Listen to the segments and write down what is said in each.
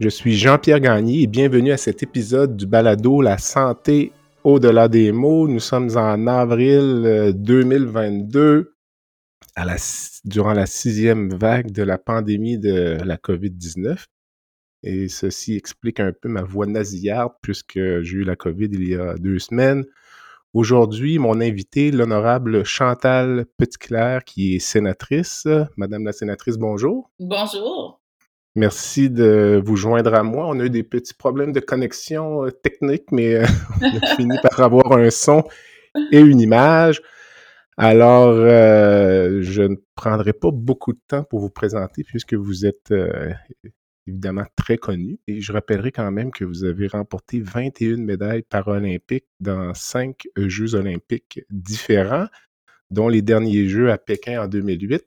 Je suis Jean-Pierre Gagné et bienvenue à cet épisode du balado La santé au-delà des mots. Nous sommes en avril 2022, euh, durant la sixième vague de la pandémie de la COVID-19. Et ceci explique un peu ma voix nasillarde puisque j'ai eu la COVID il y a deux semaines. Aujourd'hui, mon invité, l'honorable Chantal Petitclerc, qui est sénatrice. Madame la sénatrice, bonjour. Bonjour. Merci de vous joindre à moi. On a eu des petits problèmes de connexion euh, technique, mais euh, on a fini par avoir un son et une image. Alors, euh, je ne prendrai pas beaucoup de temps pour vous présenter puisque vous êtes évidemment très connu. Et je rappellerai quand même que vous avez remporté 21 médailles paralympiques dans cinq Jeux olympiques différents, dont les derniers Jeux à Pékin en 2008.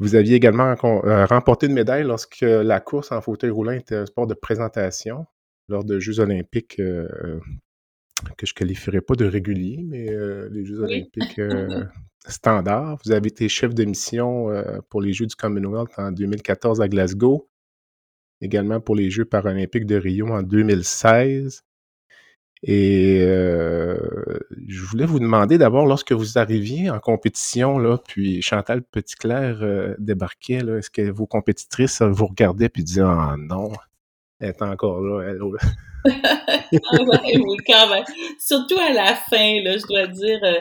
Vous aviez également euh, remporté une médaille lorsque la course en fauteuil roulant était un sport de présentation lors de Jeux olympiques euh, que je ne qualifierais pas de réguliers, mais euh, les Jeux olympiques standards. Vous avez été chef de mission pour les Jeux du Commonwealth en 2014 à Glasgow, également pour les Jeux paralympiques de Rio en 2016. Et euh, je voulais vous demander d'abord, lorsque vous arriviez en compétition, là, puis Chantal Petitclerc euh, débarquait, est-ce que vos compétitrices vous regardaient puis disaient Ah non, elle est encore là, elle. ah oui, quand même. Surtout à la fin, là, je dois dire, euh,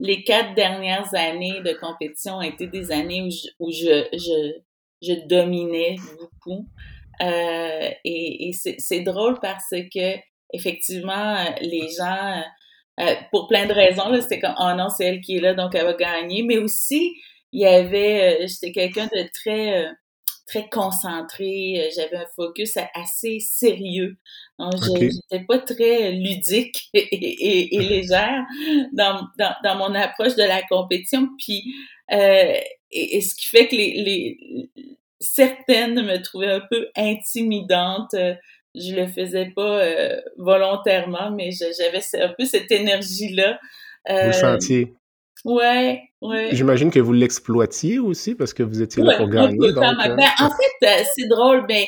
les quatre dernières années de compétition ont été des années où je, où je, je, je dominais beaucoup. et, et c'est drôle parce que effectivement, euh, les gens, euh, euh, pour plein de raisons, c'était comme, oh non, c'est elle qui est là, donc elle va gagner. Mais aussi, il y avait, j'étais quelqu'un de très, très concentré. J'avais un focus assez sérieux. Donc, j'étais pas très ludique et, légère dans, dans, mon approche de la compétition. Puis, et, ce qui fait que les, les certaines me trouvaient un peu intimidantes je le faisais pas euh, volontairement, mais j'avais un peu cette énergie-là. vous le euh, sentiez? Ouais, ouais. J'imagine que vous l'exploitiez aussi parce que vous étiez là pour gagner. Donc, euh, ben, en fait, c'est drôle, mais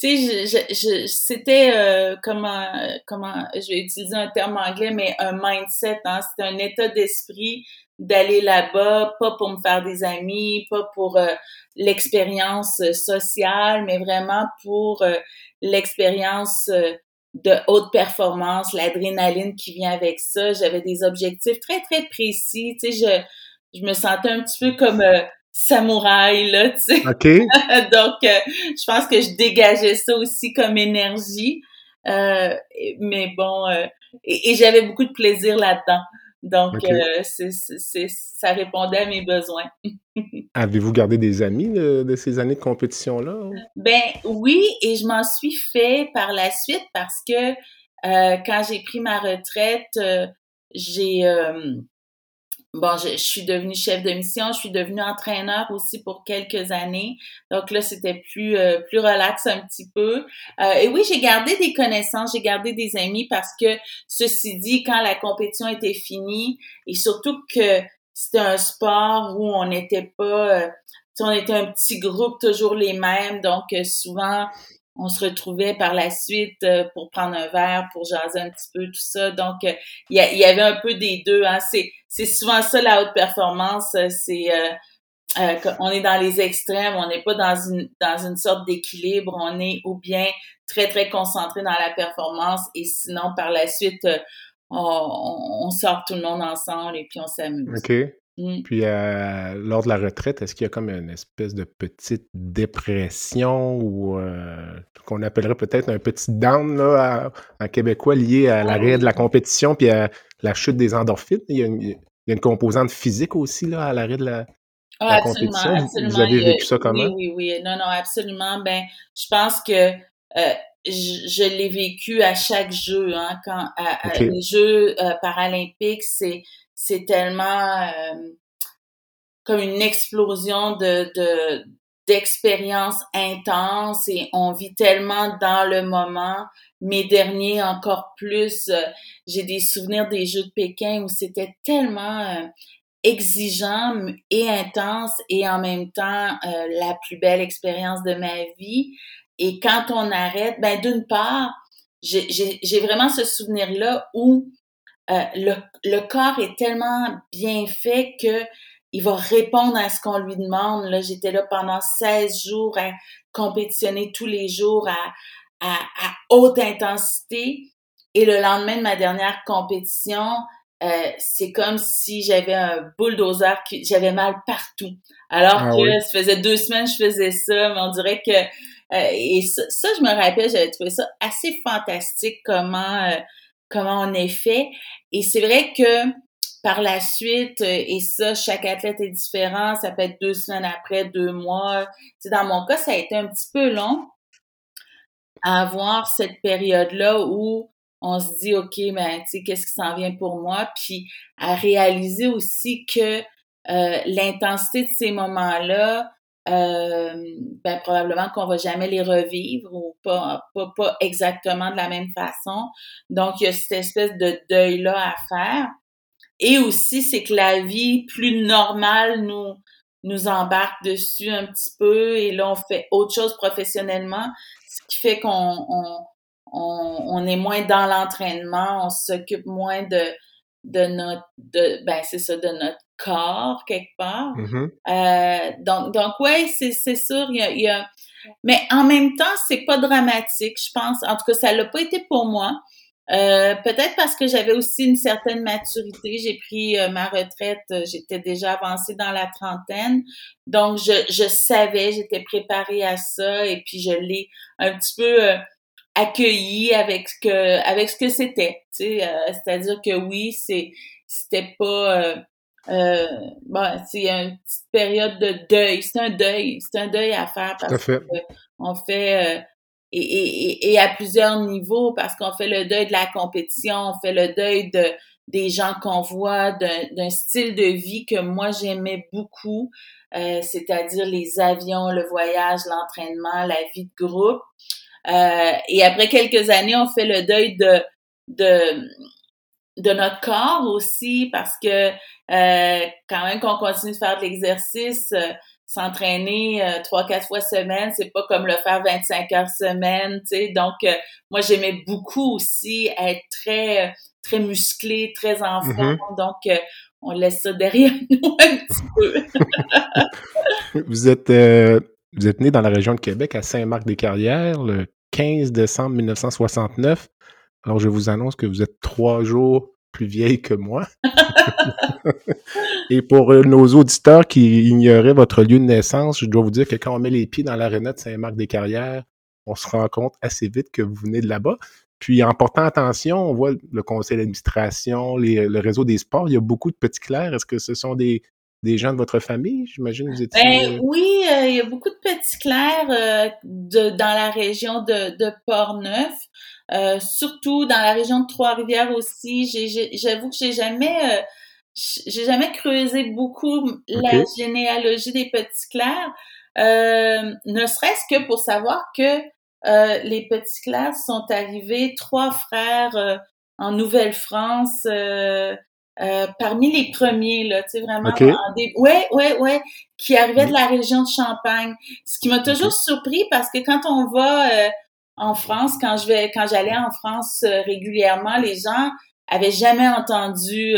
tu sais, je, je, c'était comment, comment, je vais utiliser un terme anglais, mais un mindset. Hein, c'était un état d'esprit d'aller là-bas, pas pour me faire des amis, pas pour l'expérience sociale, mais vraiment pour l'expérience euh, de haute performance, l'adrénaline qui vient avec ça. J'avais des objectifs très, très précis. Tu sais, je, je me sentais un petit peu comme euh, samouraï, là, tu sais. OK. Donc, euh, je pense que je dégageais ça aussi comme énergie. mais bon, et, et j'avais beaucoup de plaisir là-dedans. Donc, euh, ça répondait à mes besoins. Avez-vous gardé des amis de, ces années de compétition-là? Ben oui, et je m'en suis fait par la suite parce que euh, quand j'ai pris ma retraite, euh, j'ai bon, je, suis devenue chef de mission, je suis devenue entraîneur aussi pour quelques années. Donc là, c'était plus euh, plus relax un petit peu. Euh, et oui, j'ai gardé des connaissances, j'ai gardé des amis parce que ceci dit, quand la compétition était finie et surtout que c'était un sport où on n'était pas euh, on était un petit groupe toujours les mêmes, donc souvent on se retrouvait par la suite euh, pour prendre un verre, pour jaser un petit peu, tout ça. Donc, euh, il y, y, avait un peu des deux. Hein. C'est souvent ça, la haute performance. Euh, c'est on est dans les extrêmes, on n'est pas dans une, dans une sorte d'équilibre. On est ou bien très, très concentré dans la performance et sinon, par la suite, on, on, sort tout le monde ensemble et puis on s'amuse. OK. Mmh. Puis, euh, lors de la retraite, est-ce qu'il y a comme une espèce de petite dépression ou euh, qu'on appellerait peut-être un petit down là, en québécois lié à l'arrêt de la compétition puis à la chute des endorphines? Il y a une, composante physique aussi là, à l'arrêt de la, la compétition. Vous, avez vécu ça comment? Oui, oui, oui. Non, non, absolument. Ben, je pense que euh, je, l'ai vécu à chaque jeu. Hein, quand les Jeux euh, paralympiques, c'est c'est tellement euh, comme une explosion de, de d'expériences intenses et on vit tellement dans le moment. Mes derniers encore plus. J'ai des souvenirs des Jeux de Pékin où c'était tellement exigeant et intense et en même temps la plus belle expérience de ma vie. Et quand on arrête, ben d'une part, j'ai vraiment ce souvenir-là où euh, le, le, corps est tellement bien fait que il va répondre à ce qu'on lui demande. Là, j'étais là pendant 16 jours à compétitionner tous les jours à, à, à haute intensité. Et le lendemain de ma dernière compétition, euh, c'est comme si j'avais un bulldozer, qui j'avais mal partout. Alors ah que ça faisait deux semaines que je faisais ça, mais on dirait que euh, et ça, ça, je me rappelle, j'avais trouvé ça assez fantastique comment euh, comment on est fait. Et c'est vrai que par la suite, euh, et ça, chaque athlète est différent. Ça peut être deux semaines après, deux mois. sais, dans mon cas, ça a été un petit peu long à avoir cette période-là où on se dit, OK, ben, tu sais, qu'est-ce qui s'en vient pour moi? Puis à réaliser aussi que l'intensité de ces moments-là, euh, ben, probablement qu'on va jamais les revivre ou pas, pas, pas exactement de la même façon. Donc, il y a cette espèce de deuil-là à faire. Et aussi, c'est que la vie plus normale nous, nous embarque dessus un petit peu et là, on fait autre chose professionnellement, ce qui fait qu'on on, on, on est moins dans l'entraînement, on s'occupe moins de, de notre de ben c'est ça de notre corps quelque part. Mm-hmm. euh, donc donc ouais c'est c'est sûr il y a, y a mais en même temps c'est pas dramatique je pense. En tout cas ça l'a pas été pour moi euh, peut-être parce que j'avais aussi une certaine maturité. J'ai pris euh, ma retraite euh, j'étais déjà avancée dans la trentaine. Donc je je savais j'étais préparée à ça et puis je l'ai un petit peu euh, accueilli avec ce que avec ce que c'était tu sais euh, c'est-à-dire que oui c'est c'était pas euh, bon c'est une petite période de deuil. C'est un deuil c'est un deuil à faire parce fait. on fait euh, et, et, et, à plusieurs niveaux parce qu'on fait le deuil de la compétition on fait le deuil de des gens qu'on voit d'un style de vie que moi j'aimais beaucoup c'est-à-dire les avions le voyage l'entraînement la vie de groupe. Euh, et après quelques années, on fait le deuil de, de, de notre corps aussi parce que euh, quand même qu'on continue de faire de l'exercice, euh, s'entraîner trois quatre fois semaine, c'est pas comme le faire 25 heures semaine, tu sais. Donc moi j'aimais beaucoup aussi être très très musclé, très en mm-hmm. forme. Donc on laisse ça derrière nous un petit peu. vous êtes vous êtes né dans la région de Québec, à Saint-Marc-des-Carrières, le 15 décembre 1969. Alors, je vous annonce que vous êtes trois jours plus vieille que moi. Et pour euh, nos auditeurs qui ignoraient votre lieu de naissance, je dois vous dire que quand on met les pieds dans l'aréna de Saint-Marc-des-Carrières, on se rend compte assez vite que vous venez de là-bas. Puis en portant attention, on voit le conseil d'administration, le réseau des sports, il y a beaucoup de petits clercs. Est-ce que ce sont des, des gens de votre famille, j'imagine vous étiez... Ben, oui, euh, il y a beaucoup de petits clercs euh, de, dans la région de, de Portneuf, euh, surtout dans la région de Trois-Rivières aussi. J'avoue que j'ai jamais, j'ai jamais creusé beaucoup la généalogie des petits clercs, ne serait-ce que pour savoir que les petits clercs sont arrivés trois frères en Nouvelle-France euh, parmi les premiers, là, tu sais, vraiment. Des... Ouais, ouais, ouais, qui arrivaient de la région de Champagne. Ce qui m'a toujours surpris parce que quand on va euh, en France, quand je vais, quand j'allais en France euh, régulièrement, les gens avaient jamais entendu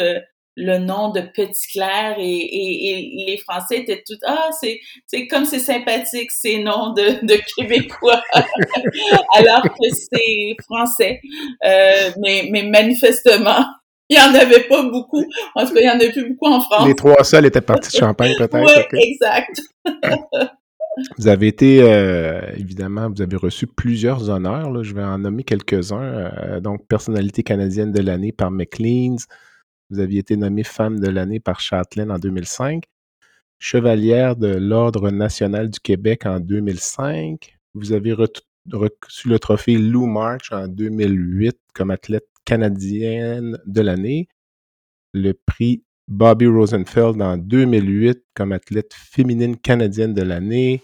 le nom de Petit Clair et, et, les Français étaient tout ah c'est c'est comme c'est sympathique ces noms de, de Québécois alors que c'est français mais mais manifestement il n'y en avait pas beaucoup. En tout cas, il n'y en a plus beaucoup en France. Les trois seuls étaient partis de Champagne, peut-être. Oui, exact. vous avez été, euh, évidemment, vous avez reçu plusieurs honneurs. Je vais en nommer quelques-uns. Euh, donc, personnalité canadienne de l'année par McLean's. Vous aviez été nommée femme de l'année par Châtelaine en 2005. chevalière de l'Ordre national du Québec en 2005. Vous avez reçu le trophée Lou March en 2008 comme athlète canadienne de l'année, le prix Bobby Rosenfeld en 2008 comme athlète féminine canadienne de l'année.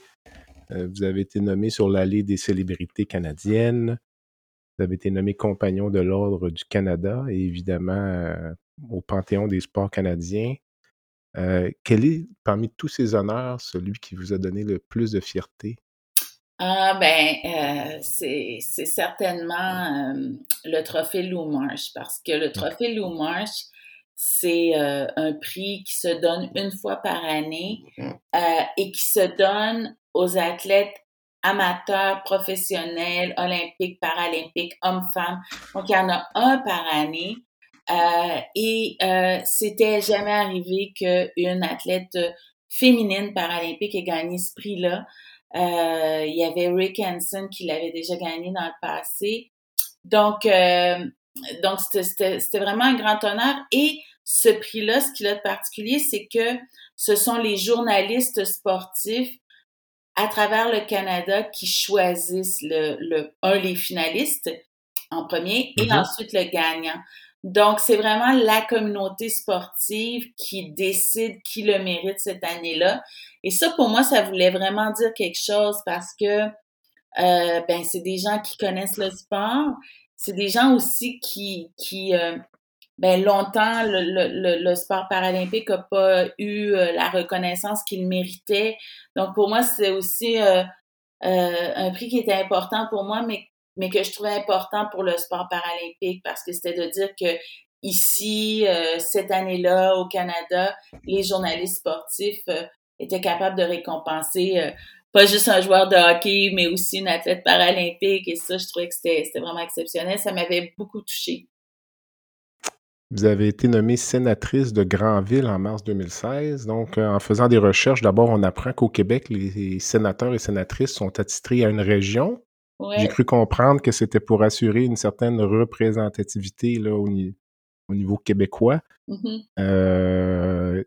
Euh, vous avez été nommé sur l'allée des célébrités canadiennes. Vous avez été nommé compagnon de l'Ordre du Canada et évidemment euh, au Panthéon des sports canadiens. Euh, quel est, parmi tous ces honneurs, celui qui vous a donné le plus de fierté? Ah ben, euh, c'est certainement le trophée Lou Marsh parce que le trophée Lou Marsh, c'est un prix qui se donne une fois par année et qui se donne aux athlètes amateurs, professionnels, olympiques, paralympiques, hommes-femmes. Donc, il y en a un par année. Euh, et euh, c'était jamais arrivé qu'une athlète féminine paralympique ait gagné ce prix-là. Euh, il y avait Rick Hansen qui l'avait déjà gagné dans le passé. Donc, euh, donc c'était vraiment un grand honneur. Et ce prix-là, ce qu'il a de particulier, c'est que ce sont les journalistes sportifs à travers le Canada qui choisissent le, le un les finalistes en premier et mm-hmm. ensuite le gagnant. Donc, c'est vraiment la communauté sportive qui décide qui le mérite cette année-là. Et ça, pour moi, ça voulait vraiment dire quelque chose parce que euh, ben, c'est des gens qui connaissent le sport. C'est des gens aussi qui, qui euh, ben, longtemps, le, le, le, sport paralympique n'a pas eu euh, la reconnaissance qu'il méritait. Donc, pour moi, c'est aussi euh, un prix qui était important pour moi, mais mais que je trouvais important pour le sport paralympique parce que c'était de dire que ici, euh, cette année-là, au Canada, les journalistes sportifs euh, étaient capables de récompenser euh, pas juste un joueur de hockey, mais aussi une athlète paralympique. Et ça, je trouvais que c'était vraiment exceptionnel. Ça m'avait beaucoup touché. Vous avez été nommée sénatrice de Granville en mars 2016. Donc, en faisant des recherches, d'abord, on apprend qu'au Québec, les sénateurs et sénatrices sont attitrés à une région. J'ai cru comprendre que c'était pour assurer une certaine représentativité là, au, niveau québécois. Mm-hmm. Euh,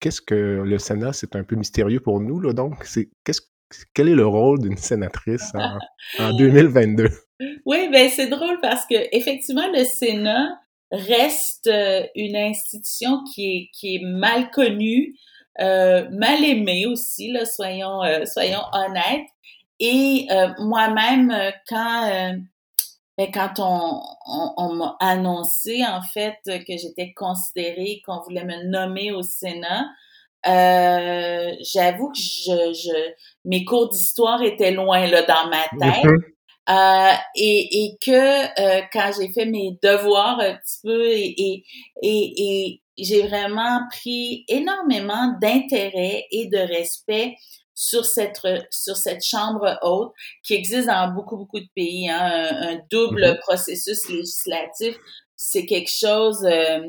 qu'est-ce que le Sénat, c'est un peu mystérieux pour nous, là, donc, c'est qu'est-ce quel est le rôle d'une sénatrice en, 2022? Oui, ben c'est drôle parce que effectivement le Sénat reste euh, une institution qui est qui est mal connue, euh, mal aimée aussi là, soyons soyons honnêtes. Et euh, moi-même, euh, quand euh, ben, quand on, on, m'a annoncé en fait que j'étais considérée, qu'on voulait me nommer au Sénat, euh, j'avoue que je, je, mes cours d'histoire étaient loin là dans ma tête. Mm-hmm. Euh, et, et que quand j'ai fait mes devoirs un petit peu et, et, et, et j'ai vraiment pris énormément d'intérêt et de respect sur cette sur cette chambre haute qui existe dans beaucoup beaucoup de pays hein, un, double mm-hmm. processus législatif c'est quelque chose euh,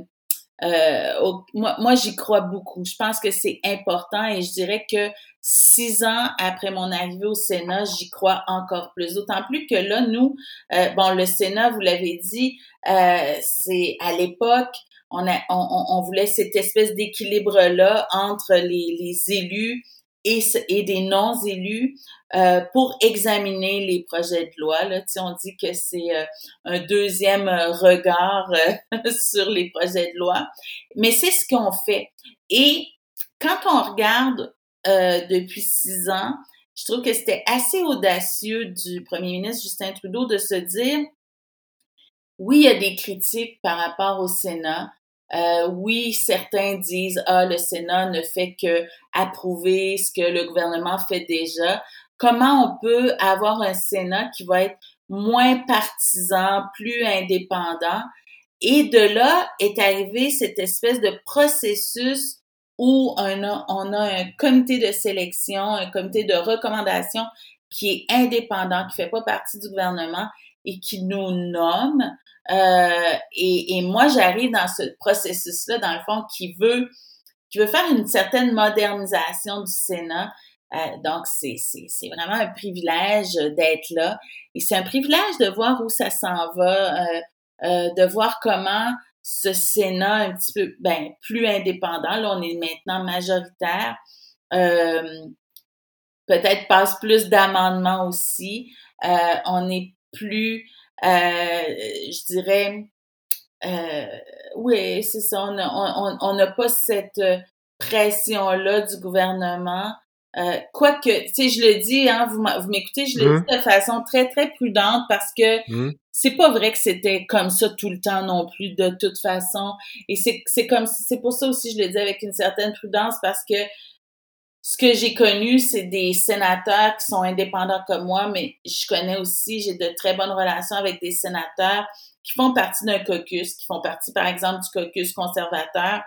euh, moi, moi j'y crois beaucoup. Je pense que c'est important et je dirais que six ans après mon arrivée au Sénat j'y crois encore plus. D'autant plus que là nous euh, bon le Sénat vous l'avez dit euh, c'est à l'époque on, a, on, on, voulait cette espèce d'équilibre là entre les, les élus et, des non-élus euh, pour examiner les projets de loi. Là, on dit que c'est euh, un deuxième euh, regard sur les projets de loi, mais c'est ce qu'on fait. Et quand on regarde depuis six ans, je trouve que c'était assez audacieux du premier ministre Justin Trudeau de se dire, oui, il y a des critiques par rapport au Sénat, euh, oui, certains disent ah le Sénat ne fait que approuver ce que le gouvernement fait déjà. Comment on peut avoir un Sénat qui va être moins partisan, plus indépendant? Et de là est arrivé cette espèce de processus où on a, un comité de sélection, un comité de recommandation qui est indépendant, qui fait pas partie du gouvernement et qui nous nomme. Euh, et, et, moi, j'arrive dans ce processus-là, dans le fond, qui veut, qui veut faire une certaine modernisation du Sénat. Euh, donc, c'est, vraiment un privilège d'être là. Et c'est un privilège de voir où ça s'en va, euh, euh de voir comment ce Sénat un petit peu ben, plus indépendant. Là, on est maintenant majoritaire. Euh, peut-être passe plus d'amendements aussi. Euh, on est plus, je dirais, euh, oui, c'est ça. On n'a on, on, pas cette pression-là du gouvernement. Euh, Quoique, tu sais, je le dis, hein, vous m'écoutez, je le mmh. dis de façon très, très prudente parce que mmh. c'est pas vrai que c'était comme ça tout le temps non plus, de toute façon. Et c'est comme, c'est pour ça aussi, je le dis avec une certaine prudence parce que ce que j'ai connu, c'est des sénateurs qui sont indépendants comme moi, mais je connais aussi, j'ai de très bonnes relations avec des sénateurs qui font partie d'un caucus, qui font partie, par exemple, du caucus conservateur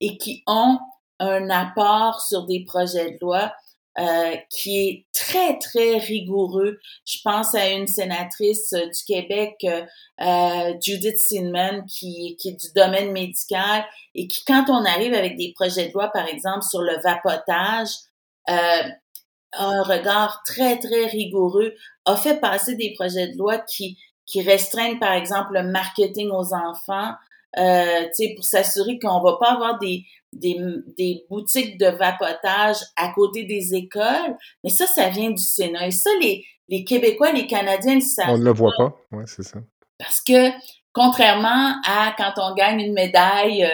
et qui ont un apport sur des projets de loi euh, qui est très, très rigoureux. Je pense à une sénatrice euh, du Québec, euh, Judith Sinman, qui, qui est du domaine médical et qui, quand on arrive avec des projets de loi, par exemple, sur le vapotage, a un regard très, très rigoureux, a fait passer des projets de loi qui, qui restreignent, par exemple, le marketing aux enfants, euh, pour s'assurer qu'on va pas avoir des, des, des, boutiques de vapotage à côté des écoles. Mais ça, ça vient du Sénat. Et ça, les, les Québécois, les Canadiens, ça. On ne le voit pas. Ouais, c'est ça. Parce que, contrairement à quand on gagne une médaille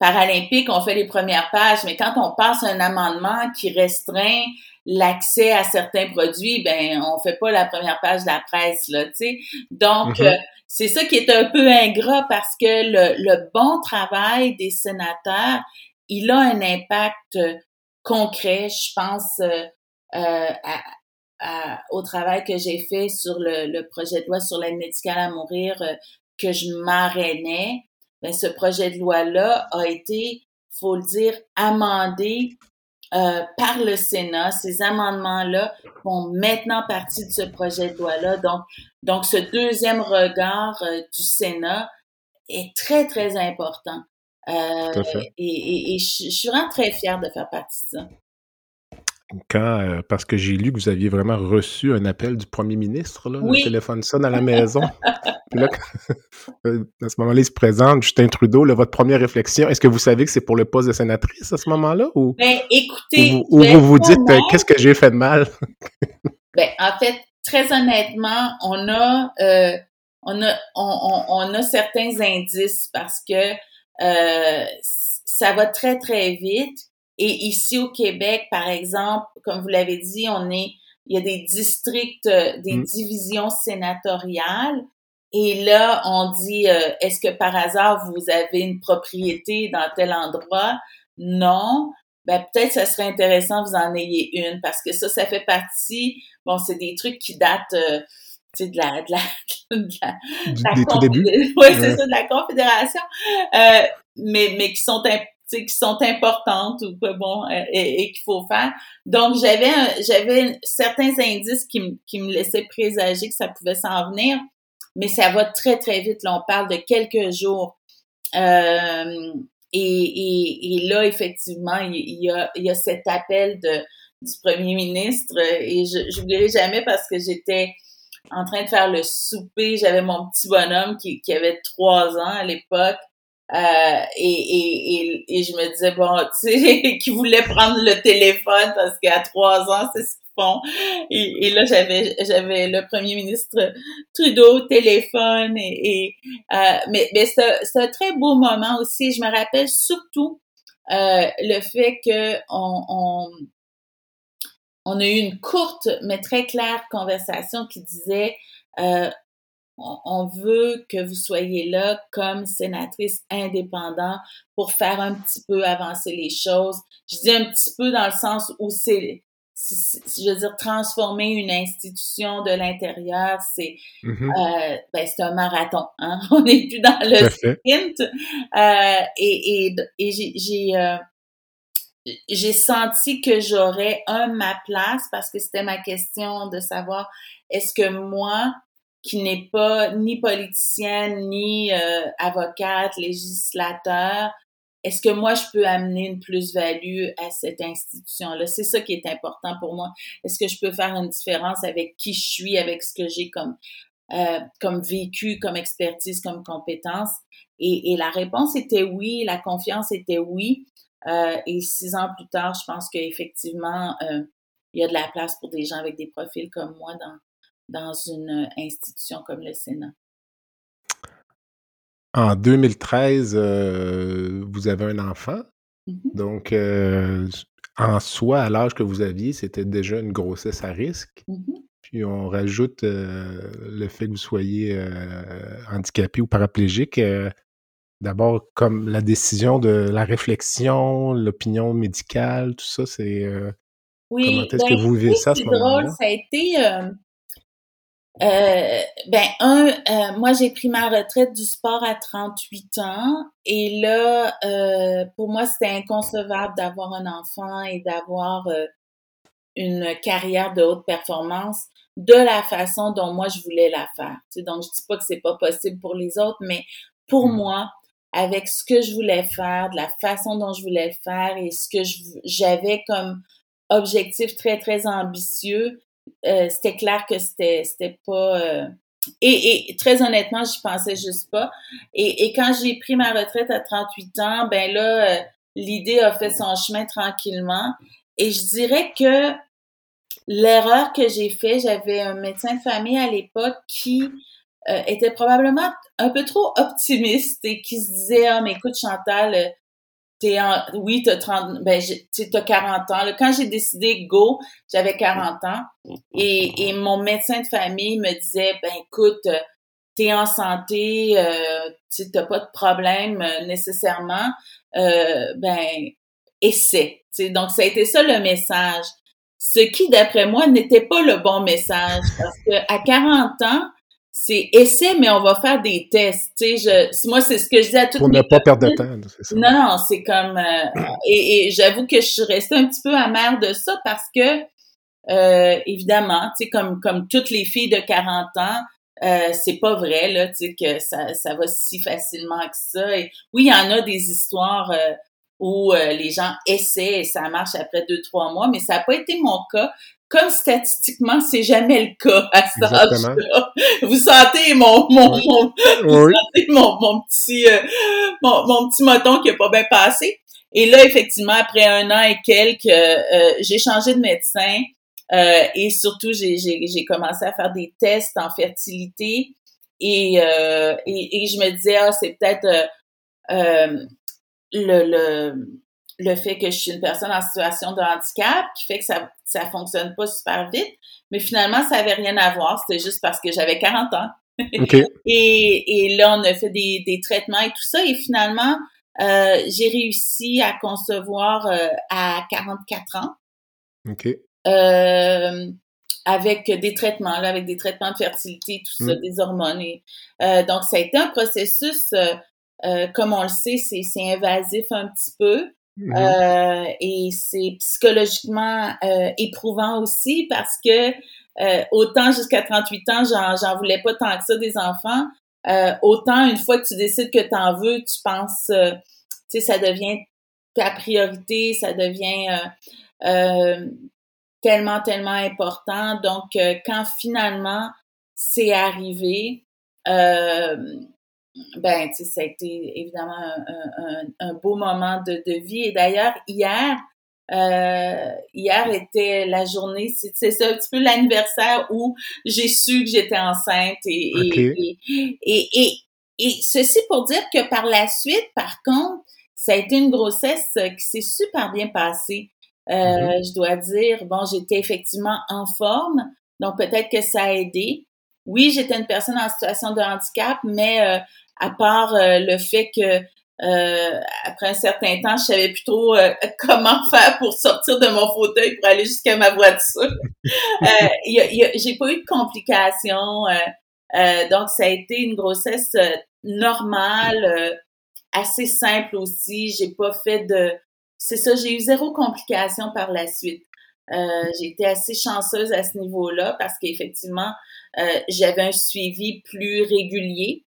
euh, paralympique, on fait les premières pages, mais quand on passe un amendement qui restreint l'accès à certains produits, ben on fait pas la première page de la presse là, tu sais. Donc mm-hmm. euh, c'est ça qui est un peu ingrat parce que le, le, bon travail des sénateurs, il a un impact euh, concret, je pense, euh, à, à, au travail que j'ai fait sur le, le, projet de loi sur l'aide médicale à mourir que je m'arrênais ben, ce projet de loi-là a été, faut le dire, amendé euh, par le Sénat. Ces amendements-là font maintenant partie de ce projet de loi-là. Donc, donc, ce deuxième regard euh, du Sénat est très, très important. Euh, et, et, je, je, suis vraiment très fière de faire partie de ça quand, euh, parce que j'ai lu que vous aviez vraiment reçu un appel du premier ministre, là, le téléphone sonne à la maison. Puis là, euh, à ce moment-là, il se présente, Justin Trudeau, là, votre première réflexion, est-ce que vous savez que c'est pour le poste de sénatrice à ce moment-là? Ou, ben, écoutez, ou, vous vous dites, euh, qu'est-ce que j'ai fait de mal? ben, en fait, très honnêtement, on a, euh, on a, on, on, a certains indices parce que euh, ça va très, très vite. Et ici au Québec, par exemple, comme vous l'avez dit, on est, il y a des districts, euh, des mm. divisions sénatoriales. Et là, on dit, euh, est-ce que par hasard vous avez une propriété dans tel endroit? Non. Ben, peut-être ça serait intéressant que vous en ayez une parce que ça, ça fait partie, bon, c'est des trucs qui datent, euh, de la, de la, de la, c'est ça, de la Confédération, euh, mais, mais qui sont qui sont importantes ou quoi bon euh, et, qu'il faut faire. Donc j'avais j'avais certains indices qui, me qui me laissaient présager que ça pouvait s'en venir, mais ça va très très vite. Là, on parle de quelques jours. Euh, et, et, et, là, effectivement, il y, a, il y a cet appel de, du premier ministre et je n'oublierai jamais parce que j'étais en train de faire le souper. J'avais mon petit bonhomme qui, qui avait trois ans à l'époque euh, et, et, et, je me disais, bon, tu sais, qui voulait prendre le téléphone parce qu'à trois ans, c'est ce qu'ils font. Et, et là, j'avais j'avais le premier ministre Trudeau au téléphone. Et, euh, mais mais c'est un très beau moment aussi. Je me rappelle surtout euh, le fait que on, on, on a eu une courte mais très claire conversation qui disait euh, on veut que vous soyez là comme sénatrice indépendante pour faire un petit peu avancer les choses. Je dis un petit peu dans le sens où c'est, je veux dire, transformer une institution de l'intérieur, c'est mm-hmm. euh, ben, c'est un marathon. Hein? On n'est plus dans le sprint. Euh, et, et, et j'ai euh, j'ai senti que j'aurais un ma place parce que c'était ma question de savoir est-ce que moi qui n'est pas ni politicienne, ni euh, avocate, législateur, est-ce que moi, je peux amener une plus-value à cette institution-là? C'est ça qui est important pour moi. Est-ce que je peux faire une différence avec qui je suis, avec ce que j'ai comme, euh, comme vécu, comme expertise, comme compétence? Et, la réponse était oui, la confiance était oui. Euh, et six ans plus tard, je pense qu'effectivement, euh, il y a de la place pour des gens avec des profils comme moi dans, dans une institution comme le Sénat. En 2013, euh, vous avez un enfant. Mm-hmm. Donc, en soi, à l'âge que vous aviez, c'était déjà une grossesse à risque. Mm-hmm. Puis on rajoute le fait que vous soyez handicapé ou paraplégique. D'abord, comme la décision de la réflexion, l'opinion médicale, tout ça, c'est. oui, comment est-ce que ben, vous vivez ça à ce moment-là? ça a été. Euh, ben, un, euh, moi, j'ai pris ma retraite du sport à 38 ans et là, euh, pour moi, c'était inconcevable d'avoir un enfant et d'avoir une carrière de haute performance de la façon dont moi, je voulais la faire. Tu donc, je dis pas que c'est pas possible pour les autres, mais pour mmh. moi, avec ce que je voulais faire, de la façon dont je voulais le faire et ce que j'avais comme objectif très, très ambitieux, euh, c'était clair que c'était c'était pas euh, et, très honnêtement, j'y pensais juste pas. Et, et quand j'ai pris ma retraite à 38 ans, ben là, euh, l'idée a fait son chemin tranquillement. Et je dirais que l'erreur que j'ai fait, j'avais un médecin de famille à l'époque qui était probablement un peu trop optimiste et qui se disait ah mais écoute Chantal t'es en, oui, t'as 30, ben, t'as 40 ans. Quand j'ai décidé go, j'avais 40 ans. Et, et mon médecin de famille me disait, ben, écoute, t'es en santé, euh, t'as pas de problème euh, nécessairement, euh, ben, essaie. donc, ça a été ça le message. Ce qui, d'après moi, n'était pas le bon message. Parce que à 40 ans, c'est essai, mais on va faire des tests. Tu sais, je, moi, c'est ce que je dis à toutes Pour ne pas perdre de temps, c'est ça. Non, non, c'est comme... Euh, et, j'avoue que je suis restée un petit peu amère de ça parce que, euh, évidemment, tu sais, comme, comme toutes les filles de 40 ans, euh, c'est pas vrai, là, tu sais, que ça, ça va si facilement que ça. Et, oui, il y en a des histoires euh, où les gens essaient et ça marche après deux, trois mois, mais ça n'a pas été mon cas. Comme statistiquement, c'est jamais le cas à cet âge-là. Vous sentez mon mon mon, vous sentez mon, mon petit euh, mon, mon, petit moton qui a pas bien passé. Et là, effectivement, après un an et quelques, euh, j'ai changé de médecin euh, et surtout j'ai j'ai commencé à faire des tests en fertilité. Et et, et, je me disais ah c'est peut-être le le le fait que je suis une personne en situation de handicap qui fait que ça ça fonctionne pas super vite. Mais finalement, ça avait rien à voir. C'était juste parce que j'avais 40 ans. et, et là, on a fait des, des traitements et tout ça. Et finalement, euh, j'ai réussi à concevoir euh, à 44 ans. OK. Euh, avec des traitements, là, avec des traitements de fertilité, tout ça, mm. des hormones. Et, euh, donc, ça a été un processus, euh, comme on le sait, c'est invasif un petit peu. Mm-hmm. Euh, et c'est psychologiquement euh, éprouvant aussi parce que euh, autant jusqu'à 38 ans, j'en voulais pas tant que ça des enfants. autant une fois que tu décides que tu en veux, tu penses, tu sais, ça devient ta priorité, ça devient tellement, tellement important. Donc, quand finalement c'est arrivé, ben, tu sais, ça a été évidemment un, un, beau moment de, de vie. Et d'ailleurs, hier, euh, hier était la journée, c'est ça un petit peu l'anniversaire où j'ai su que j'étais enceinte et, et, et, et, et, ceci pour dire que par la suite, par contre, ça a été une grossesse qui s'est super bien passée. Euh, mm-hmm. Je dois dire, bon, j'étais effectivement en forme, donc peut-être que ça a aidé. Oui, j'étais une personne en situation de handicap, mais euh, à part euh, le fait que euh, après un certain temps, je savais plus trop euh, comment faire pour sortir de mon fauteuil pour aller jusqu'à ma voiture. euh, j'ai pas eu de complications, donc ça a été une grossesse normale, assez simple aussi. J'ai pas fait de, c'est ça, j'ai eu zéro complication par la suite. j'ai été assez chanceuse à ce niveau-là parce qu'effectivement, j'avais un suivi plus régulier.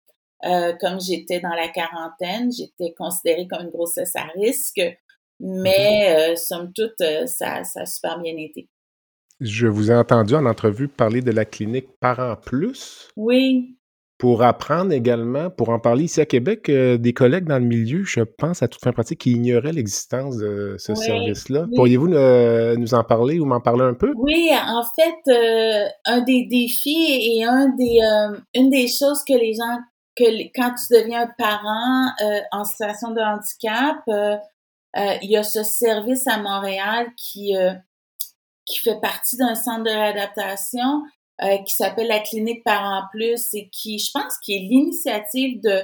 Euh, comme j'étais dans la quarantaine, j'étais considérée comme une grossesse à risque, mais mhm. euh, somme toute, euh, ça, ça a super bien été. Je vous ai entendu en entrevue parler de la clinique Parents Plus. Oui. pour apprendre également, pour en parler ici à Québec, euh, des collègues dans le milieu, je pense à toute fin pratique, qui ignoraient l'existence de ce service-là. Pourriez-vous nous en parler ou m'en parler un peu? Oui, en fait, un des défis et un des, une des choses que les gens, quand tu deviens un parent en situation de handicap, il y a ce service à Montréal qui, qui fait partie d'un centre de réadaptation euh, qui s'appelle la clinique Parents Plus et qui, je pense, qui est l'initiative de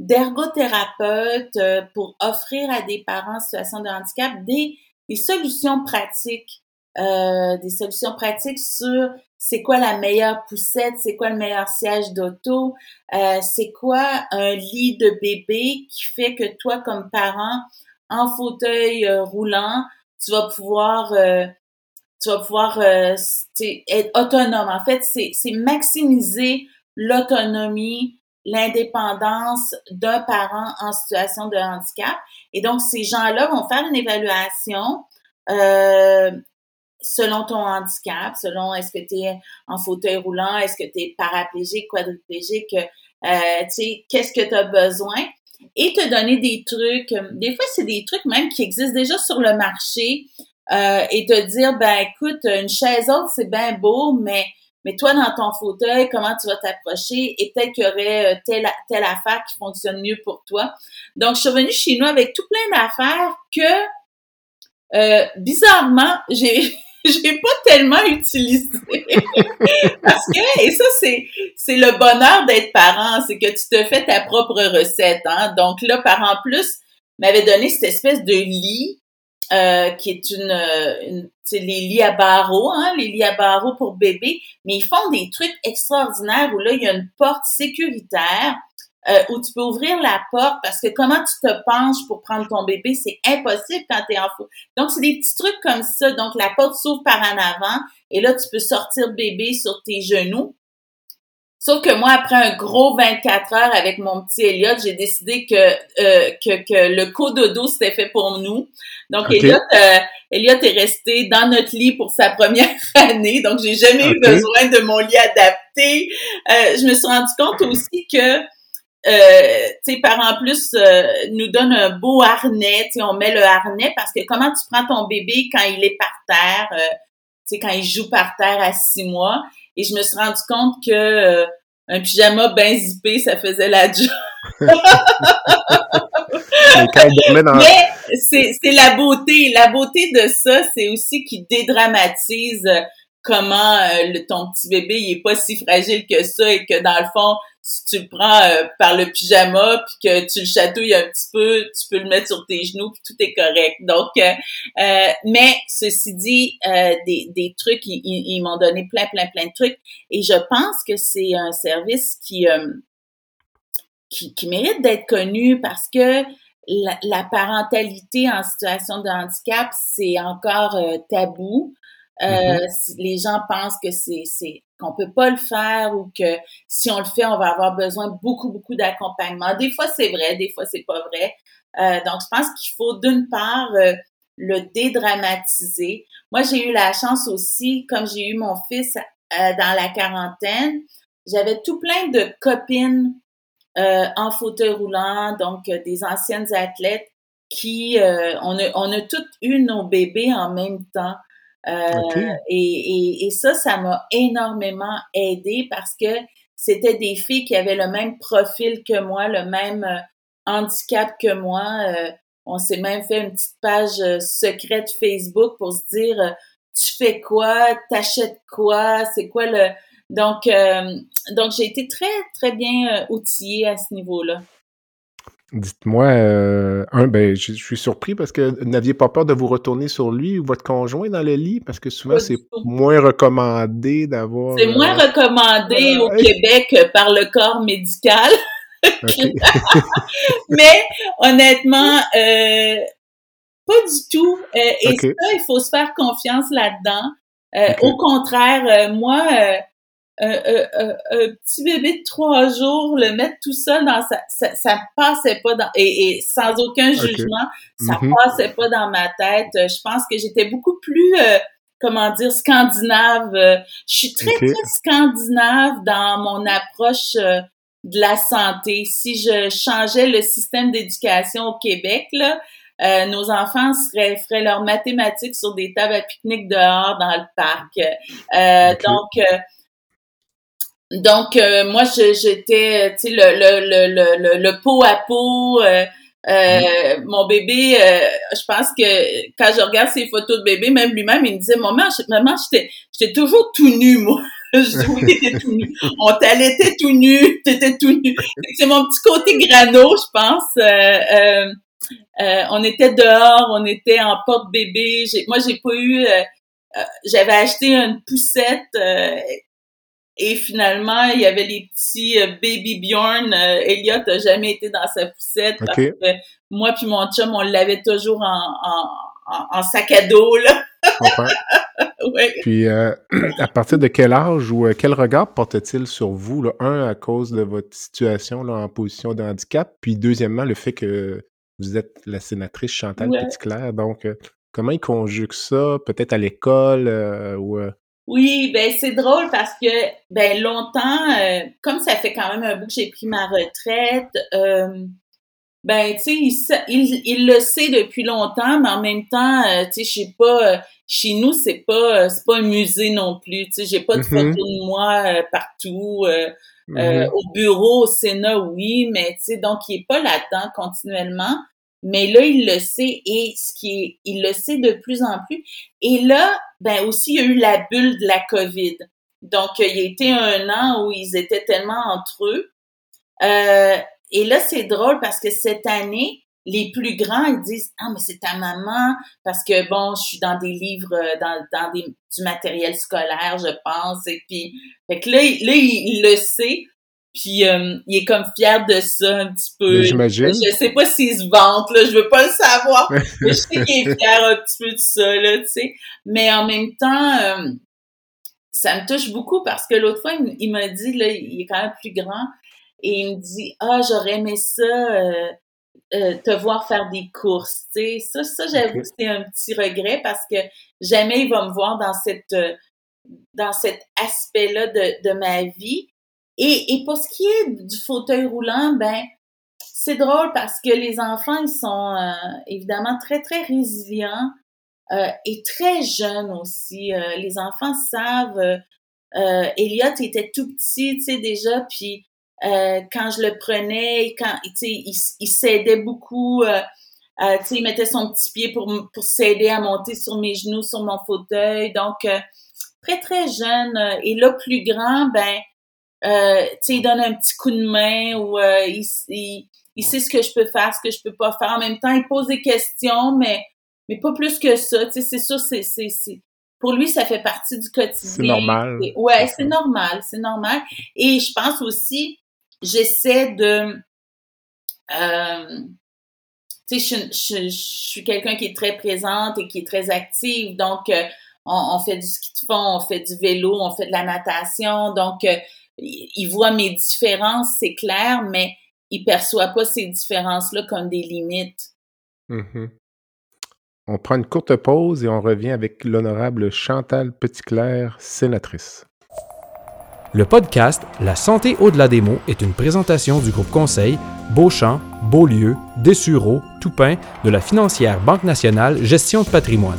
d'ergothérapeutes euh, pour offrir à des parents en situation de handicap des solutions pratiques, euh, des solutions pratiques sur c'est quoi la meilleure poussette, c'est quoi le meilleur siège d'auto, euh, c'est quoi un lit de bébé qui fait que toi, comme parent, en fauteuil roulant, tu vas pouvoir tu vas pouvoir euh, être autonome. En fait, c'est maximiser l'autonomie, l'indépendance d'un parent en situation de handicap. Et donc, ces gens-là vont faire une évaluation euh, selon ton handicap, selon est-ce que tu es en fauteuil roulant, est-ce que tu es paraplégique, quadriplégique, euh, tu sais, qu'est-ce que tu as besoin? Et te donner des trucs. Des fois, c'est des trucs même qui existent déjà sur le marché, euh, et te dire, ben écoute, une chaise haute, c'est bien beau, mais mais toi, dans ton fauteuil, comment tu vas t'approcher? Et peut-être qu'il y aurait euh, telle, telle affaire qui fonctionne mieux pour toi. Donc, je suis revenue chez nous avec tout plein d'affaires que, euh, bizarrement, j'ai j'ai pas tellement utilisé. Parce que, et ça, c'est, c'est le bonheur d'être parent, c'est que tu te fais ta propre recette. Hein? Donc là, Parent Plus m'avait donné cette espèce de lit euh, qui est une, une c'est les lits à barreaux, hein, les lits à barreaux pour bébé, mais ils font des trucs extraordinaires où là, il y a une porte sécuritaire euh, où tu peux ouvrir la porte parce que comment tu te penches pour prendre ton bébé, c'est impossible quand tu es en fou. Donc, c'est des petits trucs comme ça. Donc, la porte s'ouvre par en avant et là, tu peux sortir bébé sur tes genoux. Sauf que moi, après un gros 24 heures avec mon petit Elliot, j'ai décidé que, euh, que, que le cododo, c'était fait pour nous. Donc, Elliot, euh, Elliot est resté dans notre lit pour sa première année. Donc, j'ai jamais eu besoin de mon lit adapté. Euh, je me suis rendu compte aussi que euh, tu Parents Plus euh, nous donne un beau harnais, tu sais, on met le harnais parce que comment tu prends ton bébé quand il est par terre, tu sais, quand il joue par terre à six mois, et je me suis rendu compte que euh, un pyjama bien zippé, ça faisait la job. Mais c'est la beauté. La beauté de ça, c'est aussi qu'il dédramatise comment euh, le, ton petit bébé il est pas si fragile que ça et que dans le fond si tu le prends euh, par le pyjama puis que tu le chatouilles un petit peu tu peux le mettre sur tes genoux puis tout est correct donc euh, mais ceci dit des, des trucs ils, ils m'ont donné plein plein plein de trucs et je pense que c'est un service qui qui, qui mérite d'être connu parce que la, la, parentalité en situation de handicap, c'est encore tabou. Mm-hmm. Euh, les gens pensent que c'est c'est qu'on peut pas le faire ou que si on le fait, on va avoir besoin beaucoup beaucoup d'accompagnement. Des fois c'est vrai, des fois c'est pas vrai. Euh, donc je pense qu'il faut d'une part euh, le dédramatiser. Moi j'ai eu la chance aussi, comme j'ai eu mon fils dans la quarantaine, j'avais tout plein de copines en fauteuil roulant, donc des anciennes athlètes qui on a on a toutes eu nos bébés en même temps. Euh, et, ça, ça m'a énormément aidé parce que c'était des filles qui avaient le même profil que moi, le même euh, handicap que moi. Euh, on s'est même fait une petite page secrète Facebook pour se dire tu fais quoi, t'achètes quoi, c'est quoi le donc donc j'ai été très très bien outillée à ce niveau-là. Dites-moi, euh, un, ben, je, suis surpris parce que n'aviez pas peur de vous retourner sur lui ou votre conjoint dans le lit? Parce que souvent c'est moins recommandé d'avoir. C'est moins euh, recommandé au Québec par le corps médical. Mais honnêtement, euh, pas du tout. et ça, il faut se faire confiance là-dedans. Au contraire, moi, un, petit bébé de trois jours, le mettre tout seul dans sa, ça, ça passait pas dans, et, sans aucun jugement, ça mm-hmm. passait pas dans ma tête. Euh, je pense que j'étais beaucoup plus, euh, comment dire, scandinave. Euh, je suis très, très scandinave dans mon approche de la santé. Si je changeais le système d'éducation au Québec, là, euh, nos enfants seraient, feraient leurs mathématiques sur des tables à pique-nique dehors dans le parc. Euh, Donc, euh, donc moi, j'étais, tu sais, le, le, le, le, le pot à pot. Euh, euh, mon bébé, je pense que quand je regarde ses photos de bébé, même lui-même, il me disait, maman, maman, j'étais, j'étais toujours tout nu, moi. je dis, oui, t'étais tout nu. On t'allaitait tout nu, t'étais tout nu. C'est mon petit côté grano, je pense. Euh, euh, on était dehors, on était en porte-bébé. Moi, j'ai pas eu... Euh, euh, j'avais acheté une poussette et finalement, il y avait les petits Baby Bjorn. Elliot n'a jamais été dans sa poussette parce que moi puis mon chum, on l'avait toujours en, sac à dos, là. Puis, à partir de quel âge ou quel regard porte-t-il sur vous? Là? Un, à cause de votre situation là, en position de handicap, puis deuxièmement, le fait que vous êtes la sénatrice Chantal ouais. Petitclerc, donc euh, comment ils conjuguent ça, peut-être à l'école euh, ou... Euh? Oui, ben c'est drôle parce que ben longtemps, comme ça fait quand même un bout que j'ai pris ma retraite, ben tu sais, il, il, le sait depuis longtemps, mais en même temps, tu sais, je sais pas, chez nous c'est pas c'est pas un musée non plus, tu sais, j'ai pas de mm-hmm. photos de moi partout. Mm-hmm. au bureau, au Sénat, oui, mais tu sais, donc il est pas là-dedans continuellement. Mais là, il le sait et ce qui est, il le sait de plus en plus. Et là, ben aussi, il y a eu la bulle de la COVID. Donc, il y a été un an où ils étaient tellement entre eux. Euh, et là, c'est drôle parce que cette année, les plus grands, ils disent Ah, mais c'est ta maman, parce que bon, je suis dans des livres, dans, dans du matériel scolaire, je pense. Et puis, fait que là, là il le sait. Puis euh, il est comme fier de ça un petit peu. J'imagine. Je sais pas s'il se vante, là, je veux pas le savoir. mais je sais qu'il est fier un petit peu de ça, là, tu sais. Mais en même temps, euh, ça me touche beaucoup parce que l'autre fois, il, m'a dit, là, il est quand même plus grand, et il me dit Ah, j'aurais aimé ça euh, te voir faire des courses. Tu sais, ça, ça j'avoue que c'est un petit regret parce que jamais il va me voir dans cette dans cet aspect-là de, de ma vie. Et, et pour ce qui est du fauteuil roulant, ben c'est drôle parce que les enfants, ils sont euh, évidemment très, très résilients euh, et très jeunes aussi. Euh, les enfants savent, euh, Elliot était tout petit, tu sais, déjà, puis quand je le prenais, quand, tu sais, il, il s'aidait beaucoup, tu sais, il mettait son petit pied pour, pour s'aider à monter sur mes genoux, sur mon fauteuil. Donc, très, très jeune. Et là, plus grand, ben, euh, il donne un petit coup de main ou euh, il, il, sait ce que je peux faire, ce que je peux pas faire. En même temps, il pose des questions, mais mais pas plus que ça. Tu sais, c'est sûr, c'est c'est pour lui, ça fait partie du quotidien. C'est normal. Ouais, c'est normal, c'est normal. Et je pense aussi, j'essaie de euh, tu sais, je, je, je, suis quelqu'un qui est très présente et qui est très active, donc euh, on, on, fait du ski de fond, on fait du vélo, on fait de la natation, donc euh, il voit mes différences, c'est clair, mais il perçoit pas ces différences-là comme des limites. Mm-hmm. On prend une courte pause et on revient avec l'honorable Chantal Petitclerc, sénatrice. Le podcast La santé au-delà des mots est une présentation du groupe conseil Beauchamp, Beaulieu, Dessureau, Toupin de la financière Banque nationale Gestion de patrimoine.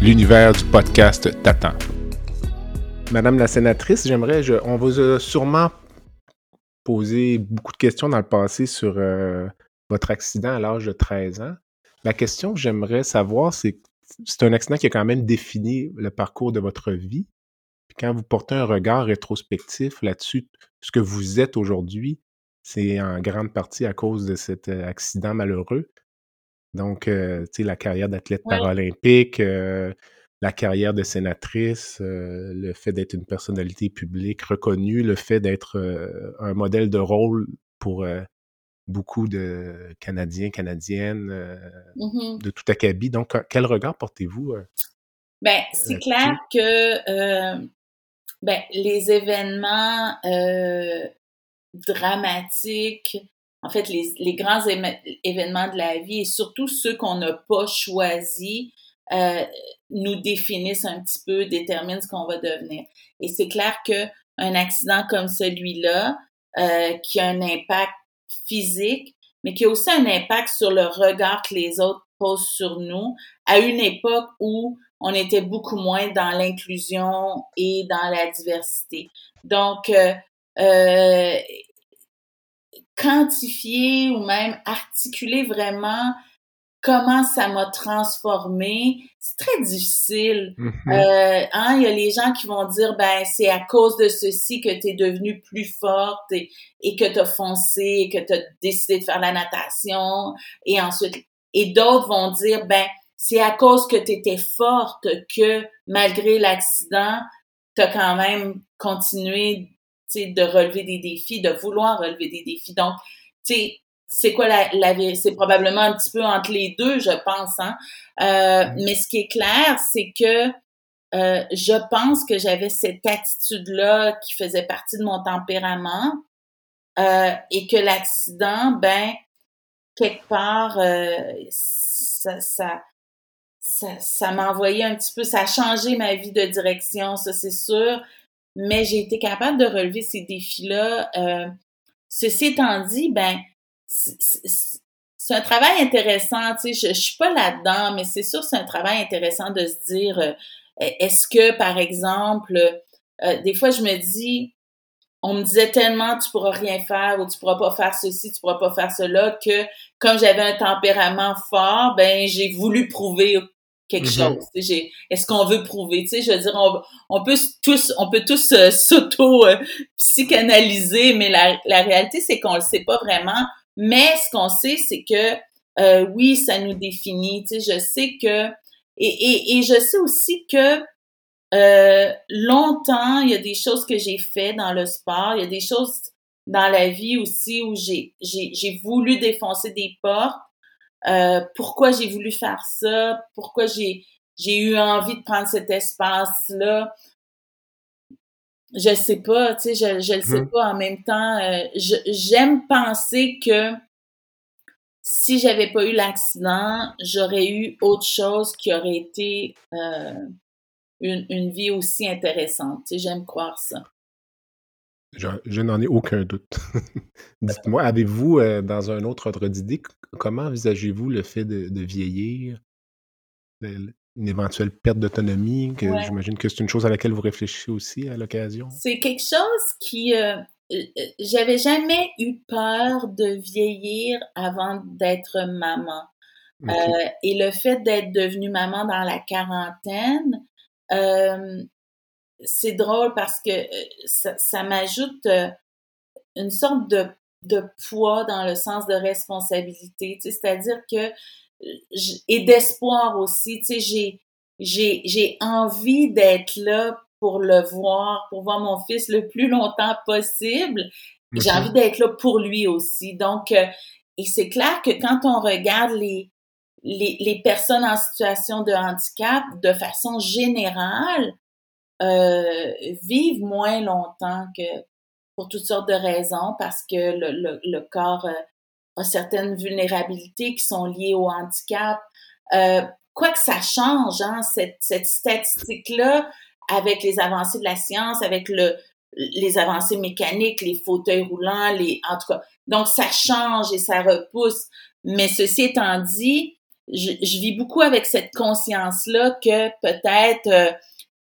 l'univers du podcast t'attend. Madame la sénatrice, j'aimerais, on vous a sûrement posé beaucoup de questions dans le passé sur euh, votre accident à l'âge de 13 ans. La question que j'aimerais savoir, c'est c'est un accident qui a quand même défini le parcours de votre vie. quand vous portez un regard rétrospectif là-dessus, ce que vous êtes aujourd'hui, c'est en grande partie à cause de cet euh, accident malheureux. Donc, euh, tu sais, la carrière d'athlète paralympique, euh, la carrière de sénatrice, euh, le fait d'être une personnalité publique reconnue, le fait d'être un modèle de rôle pour beaucoup de Canadiens, Canadiennes, Mm-hmm. de tout acabit. Donc, quel regard portez-vous? Ben, c'est clair que ben, les événements dramatiques, en fait, les, les grands événements de la vie et surtout ceux qu'on n'a pas choisis, euh, nous définissent un petit peu, déterminent ce qu'on va devenir. Et c'est clair que un accident comme celui-là, euh, qui a un impact physique, mais qui a aussi un impact sur le regard que les autres posent sur nous, à une époque où on était beaucoup moins dans l'inclusion et dans la diversité. Donc, euh, euh, quantifier ou même articuler vraiment comment ça m'a transformé, c'est très difficile. Mhm. euh, hein, il y a les gens qui vont dire ben c'est à cause de ceci que tu es devenue plus forte et, et que tu as foncé et que tu as décidé de faire la natation et ensuite et d'autres vont dire ben c'est à cause que tu étais forte que malgré l'accident, tu as quand même continué de relever des défis, de vouloir relever des défis. Donc, tu sais, c'est quoi la, la c'est probablement un petit peu entre les deux, je pense. Hein? Euh, mais ce qui est clair, c'est que euh, je pense que j'avais cette attitude-là qui faisait partie de mon tempérament euh, et que l'accident, ben, quelque part, euh, ça, ça, ça, ça m'a envoyé un petit peu, ça a changé ma vie de direction, ça c'est sûr, mais j'ai été capable de relever ces défis-là. Euh, ceci étant dit, ben, c'est un travail intéressant, tu sais, je, je suis pas là-dedans, mais c'est sûr c'est un travail intéressant de se dire, euh, est-ce que, par exemple, euh, des fois je me dis, on me disait tellement tu pourras rien faire ou tu pourras pas faire ceci, tu pourras pas faire cela que comme j'avais un tempérament fort, ben j'ai voulu prouver quelque Mhm. chose. Est-ce qu'on veut prouver? Tu sais, je veux dire, on, on peut tous, on peut tous euh, s'auto euh, mais la, la réalité c'est qu'on le sait pas vraiment. Mais ce qu'on sait, c'est que euh, oui, ça nous définit. Tu sais, je sais que et, et, et je sais aussi que euh, longtemps, il y a des choses que j'ai fait dans le sport, il y a des choses dans la vie aussi où j'ai j'ai j'ai voulu défoncer des portes. Euh, pourquoi j'ai voulu faire ça? Pourquoi j'ai j'ai eu envie de prendre cet espace-là? Je sais pas, tu sais, je je le sais Mhm. pas. En même temps, euh, j'aime penser que si j'avais pas eu l'accident, j'aurais eu autre chose qui aurait été euh, une, une vie aussi intéressante. Tu sais, j'aime croire ça. Je, je n'en ai aucun doute. Dites-moi, avez-vous, euh, dans un autre ordre d'idée, comment envisagez-vous le fait de, de vieillir, une éventuelle perte d'autonomie, que Ouais. j'imagine que c'est une chose à laquelle vous réfléchissez aussi à l'occasion? C'est quelque chose qui... euh, euh, j'avais jamais eu peur de vieillir avant d'être maman. Euh, et le fait d'être devenue maman dans la quarantaine, euh, c'est drôle parce que euh, ça, ça m'ajoute euh, une sorte de, de poids dans le sens de responsabilité. tu sais, C'est-à-dire que euh, et d'espoir aussi. Tu sais, j'ai j'ai j'ai envie d'être là pour le voir, pour voir mon fils le plus longtemps possible. J'ai envie d'être là pour lui aussi. Donc, et c'est clair que quand on regarde les, les, les personnes en situation de handicap, de façon générale, euh, vivent moins longtemps que pour toutes sortes de raisons, parce que le, le, le corps euh, a certaines vulnérabilités qui sont liées au handicap. Euh, quoi que ça change, hein, cette, cette statistique-là, avec les avancées de la science, avec le, les avancées mécaniques, les fauteuils roulants, les, en tout cas. Donc, ça change et ça repousse. Mais ceci étant dit, je, je vis beaucoup avec cette conscience-là que peut-être euh,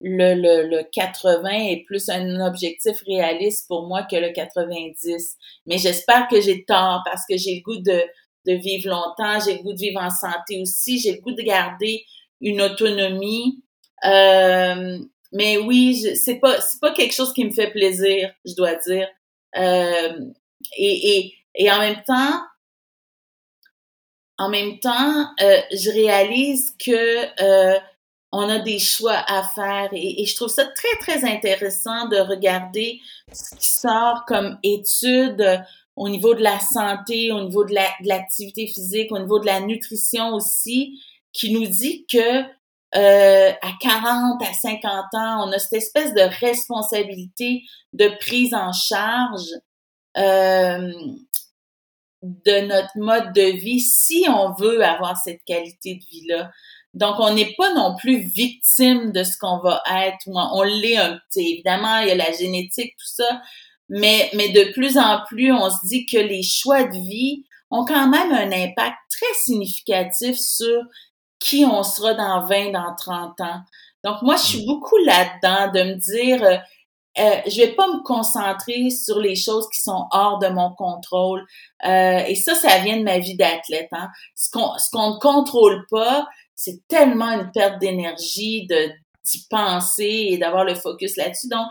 le, le, le 80 est plus un objectif réaliste pour moi que le 90. Mais j'espère que j'ai tort parce que j'ai le goût de, de vivre longtemps, j'ai le goût de vivre en santé aussi, j'ai le goût de garder une autonomie. Euh, mais oui, c'est pas c'est pas quelque chose qui me fait plaisir, je dois dire. Euh, et, et, et en même temps, en même temps, euh, je réalise que on a des choix à faire et, je trouve ça très, très intéressant de regarder ce qui sort comme étude au niveau de la santé, au niveau de l'activité physique, au niveau de la nutrition aussi, qui nous dit que euh, à 40, à 50 ans, on a cette espèce de responsabilité de prise en charge euh, de notre mode de vie si on veut avoir cette qualité de vie-là. Donc, on n'est pas non plus victime de ce qu'on va être. On l'est un petit. Évidemment, il y a la génétique, tout ça. Mais, mais de plus en plus, on se dit que les choix de vie ont quand même un impact très significatif sur qui on sera dans 20, dans 30 ans. Donc, moi, je suis beaucoup là-dedans de me dire, euh, euh, je vais pas me concentrer sur les choses qui sont hors de mon contrôle. Euh, et ça, ça vient de ma vie d'athlète. Hein. Ce qu'on ce qu'on ne contrôle pas, c'est tellement une perte d'énergie de d'y penser et d'avoir le focus là-dessus. Donc,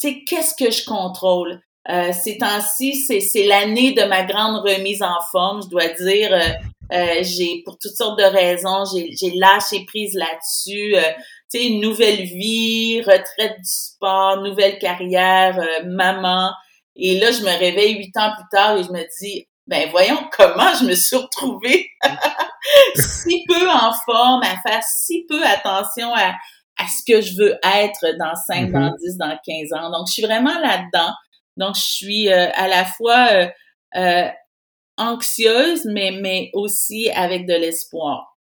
tu sais, qu'est-ce que je contrôle? Euh, ces temps-ci, c'est, l'année de ma grande remise en forme, je dois dire. Euh, euh j'ai, pour toutes sortes de raisons, j'ai, lâché prise là-dessus. Euh, tu sais, nouvelle vie, retraite du sport, nouvelle carrière, euh, maman. Et là, je me réveille huit ans plus tard et je me dis, ben voyons comment je me suis retrouvée? si peu en forme, à faire si peu attention à, à ce que je veux être dans 5, dans 10, mm-hmm. dans 15 ans. Donc, je suis vraiment là-dedans. Donc, je suis euh, à la fois euh, euh, anxieuse, mais, mais aussi avec de l'espoir.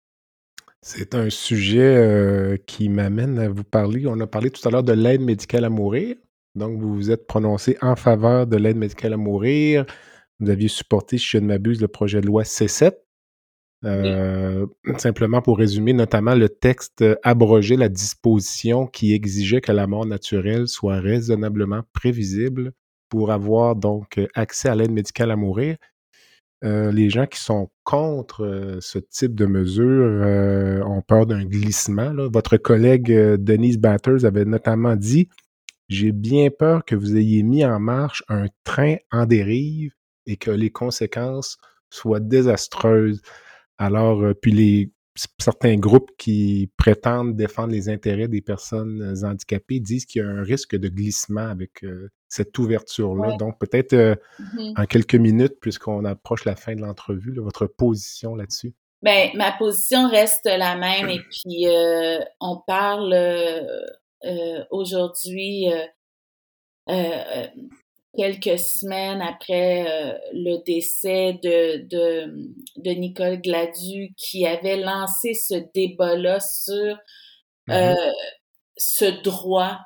C'est un sujet qui m'amène à vous parler. On a parlé tout à l'heure de l'aide médicale à mourir. Donc, vous vous êtes prononcé en faveur de l'aide médicale à mourir. Vous aviez supporté, si je ne m'abuse, le projet de loi C7. Euh, simplement pour résumer, notamment le texte abrogeait la disposition qui exigeait que la mort naturelle soit raisonnablement prévisible pour avoir donc accès à l'aide médicale à mourir. Euh, les gens qui sont contre euh, ce type de mesures ont peur d'un glissement. Votre collègue Denise Batters avait notamment dit J'ai bien peur que vous ayez mis en marche un train en dérive et que les conséquences soient désastreuses. Alors, euh, puis les certains groupes qui prétendent défendre les intérêts des personnes euh, handicapées disent qu'il y a un risque de glissement avec euh, cette ouverture-là. Donc, peut-être mmh en quelques minutes, puisqu'on approche la fin de l'entrevue, votre position là-dessus. Bien, ma position reste la même et puis on parle aujourd'hui quelques semaines après euh, le décès de, de, de, Nicole Gladu, qui avait lancé ce débat-là sur mm-hmm. euh, ce droit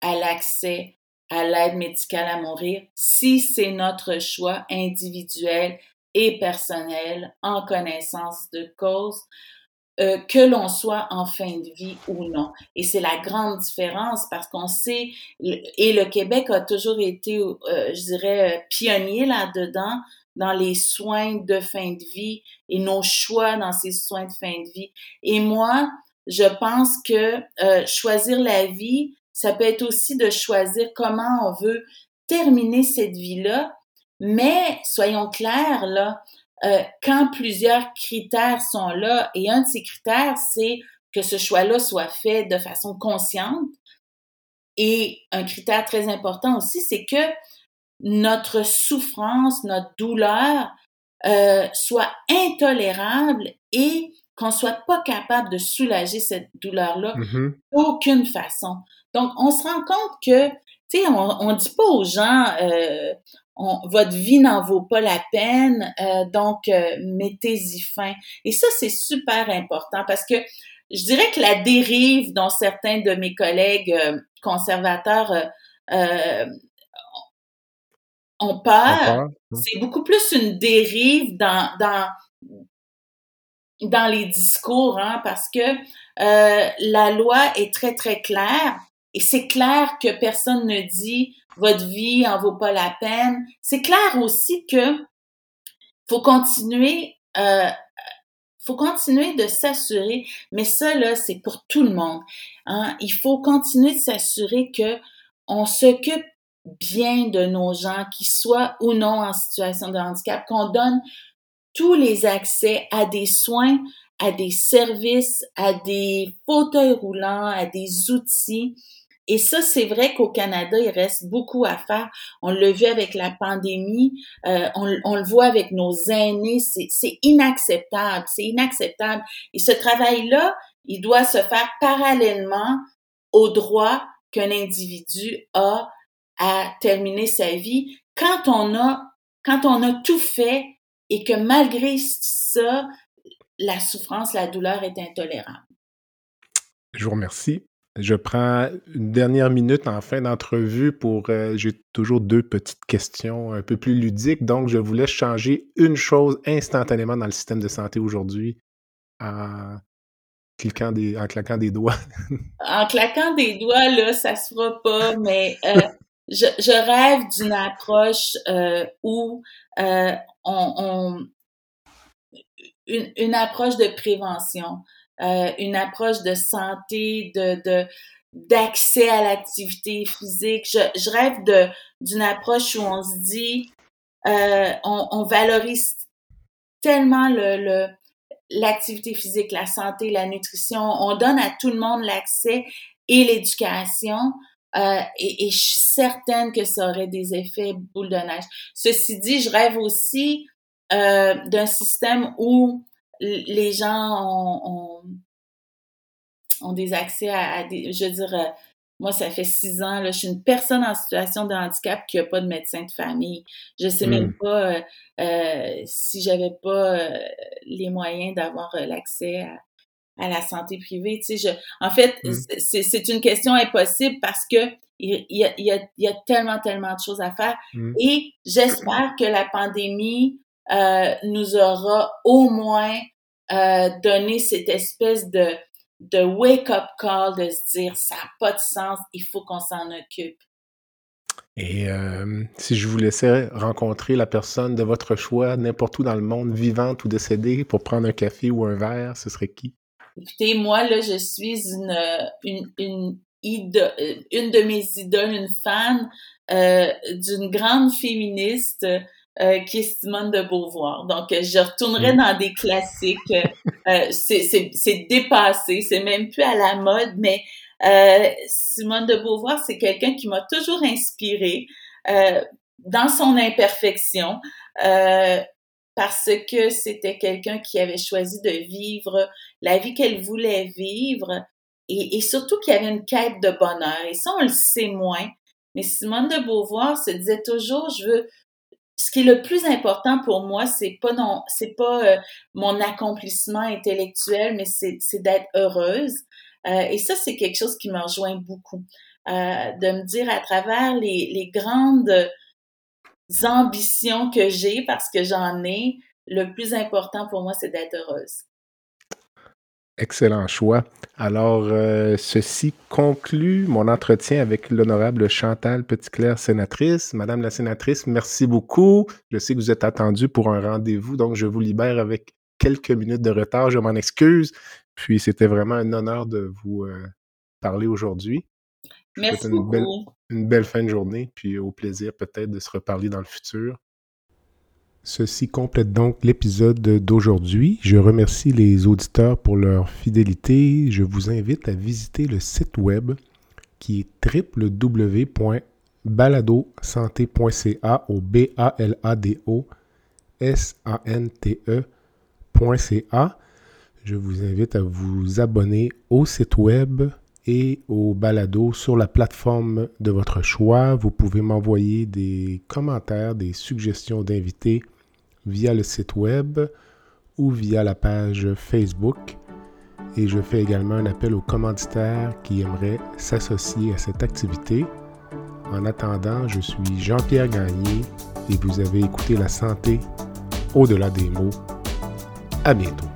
à l'accès à l'aide médicale à mourir, si c'est notre choix individuel et personnel en connaissance de cause. Euh, que l'on soit en fin de vie ou non. Et c'est la grande différence parce qu'on sait, et le Québec a toujours été, euh, je dirais, euh, pionnier là-dedans dans les soins de fin de vie et nos choix dans ces soins de fin de vie. Et moi, je pense que choisir la vie, ça peut être aussi de choisir comment on veut terminer cette vie-là. Mais soyons clairs, là, euh, quand plusieurs critères sont là, et un de ces critères, c'est que ce choix-là soit fait de façon consciente. Et un critère très important aussi, c'est que notre souffrance, notre douleur euh, soit intolérable et qu'on soit pas capable de soulager cette douleur-là mm-hmm. d'aucune façon. Donc, on se rend compte que, tu sais, on, on dit pas aux gens, euh, votre vie n'en vaut pas la peine, euh, donc euh, mettez-y fin. Et ça, c'est super important parce que je dirais que la dérive dont certains de mes collègues euh, conservateurs ont peur, c'est beaucoup plus une dérive dans, dans, dans les discours, hein, parce que la loi est très, très claire. Et c'est clair que personne ne dit votre vie en vaut pas la peine. C'est clair aussi que faut continuer, euh, faut continuer de s'assurer, mais ça là, c'est pour tout le monde. Hein. Il faut continuer de s'assurer que on s'occupe bien de nos gens, qu'ils soient ou non en situation de handicap, qu'on donne tous les accès à des soins à des services, à des fauteuils roulants, à des outils. Et ça, c'est vrai qu'au Canada, il reste beaucoup à faire. On l'a vu avec la pandémie, euh, on, on, le voit avec nos aînés, c'est inacceptable, c'est inacceptable. Et ce travail-là, il doit se faire parallèlement au droit qu'un individu a à terminer sa vie quand on a quand on a tout fait et que malgré ça, la souffrance, la douleur est intolérable. Je vous remercie. Je prends une dernière minute en fin d'entrevue pour. Euh, j'ai toujours deux petites questions un peu plus ludiques. Donc, je vous laisse changer une chose instantanément dans le système de santé aujourd'hui en, cliquant des, en claquant des doigts. en claquant des doigts, là, ça se fera pas, mais euh, je, je, rêve d'une approche euh, où on, on une, une, approche de prévention, euh, une approche de santé, de, d'accès à l'activité physique. Je, je rêve de d'une approche où on se dit, euh, on, on, valorise tellement le, le l'activité physique, la santé, la nutrition. On donne à tout le monde l'accès et l'éducation. Euh, et, et, je suis certaine que ça aurait des effets boule de neige. Ceci dit, je rêve aussi euh, d'un système où les gens ont, ont, ont des accès à, à, des, je veux dire, euh, moi, ça fait six ans, là, je suis une personne en situation de handicap qui n'a pas de médecin de famille. Je sais même mmh. pas euh, euh, si j'avais pas euh, les moyens d'avoir l'accès à, à la santé privée. Tu sais, je, en fait, mmh. c'est une question impossible parce que il y a, il y a, il y a tellement, tellement de choses à faire. Mmh. Et j'espère que la pandémie euh, nous aura au moins euh, donné cette espèce de, de wake-up call, de se dire, ça n'a pas de sens, il faut qu'on s'en occupe. Et euh, si je vous laissais rencontrer la personne de votre choix, n'importe où dans le monde, vivante ou décédée, pour prendre un café ou un verre, ce serait qui? Écoutez, moi, là, je suis une, une, une, idole, une de mes idoles, une fan euh, d'une grande féministe euh, qui est Simone de Beauvoir. Donc, je retournerai mmh. dans des classiques. Euh, c'est dépassé, c'est même plus à la mode, mais euh, Simone de Beauvoir, c'est quelqu'un qui m'a toujours inspirée euh, dans son imperfection. Euh, parce que c'était quelqu'un qui avait choisi de vivre la vie qu'elle voulait vivre et, et surtout qui avait une quête de bonheur. Et ça, on le sait moins. Mais Simone de Beauvoir se disait toujours, je veux, ce qui est le plus important pour moi, c'est pas non, c'est pas euh, mon accomplissement intellectuel, mais c'est, d'être heureuse. Euh, et ça, c'est quelque chose qui me rejoint beaucoup. Euh, de me dire à travers les grandes ambitions que j'ai, parce que j'en ai, le plus important pour moi, c'est d'être heureuse. Excellent choix. Alors, euh, ceci conclut mon entretien avec l'honorable Chantal Petitclerc, sénatrice. Madame la sénatrice, merci beaucoup. Je sais que vous êtes attendue pour un rendez-vous, donc je vous libère avec quelques minutes de retard. Je m'en excuse. Puis, c'était vraiment un honneur de vous euh, parler aujourd'hui. Merci une belle, une belle fin de journée, puis au plaisir peut-être de se reparler dans le futur. Ceci complète donc l'épisode d'aujourd'hui. Je remercie les auditeurs pour leur fidélité. Je vous invite à visiter le site web qui est www.baladosanté.ca au B A L A D O S A N T E.ca. Je vous invite à vous abonner au site web et au balado sur la plateforme de votre choix. Vous pouvez m'envoyer des commentaires, des suggestions d'invités via le site web ou via la page Facebook. Et je fais également un appel aux commanditaires qui aimeraient s'associer à cette activité. En attendant, je suis Jean-Pierre Gagné et vous avez écouté La santé au-delà des mots. À bientôt.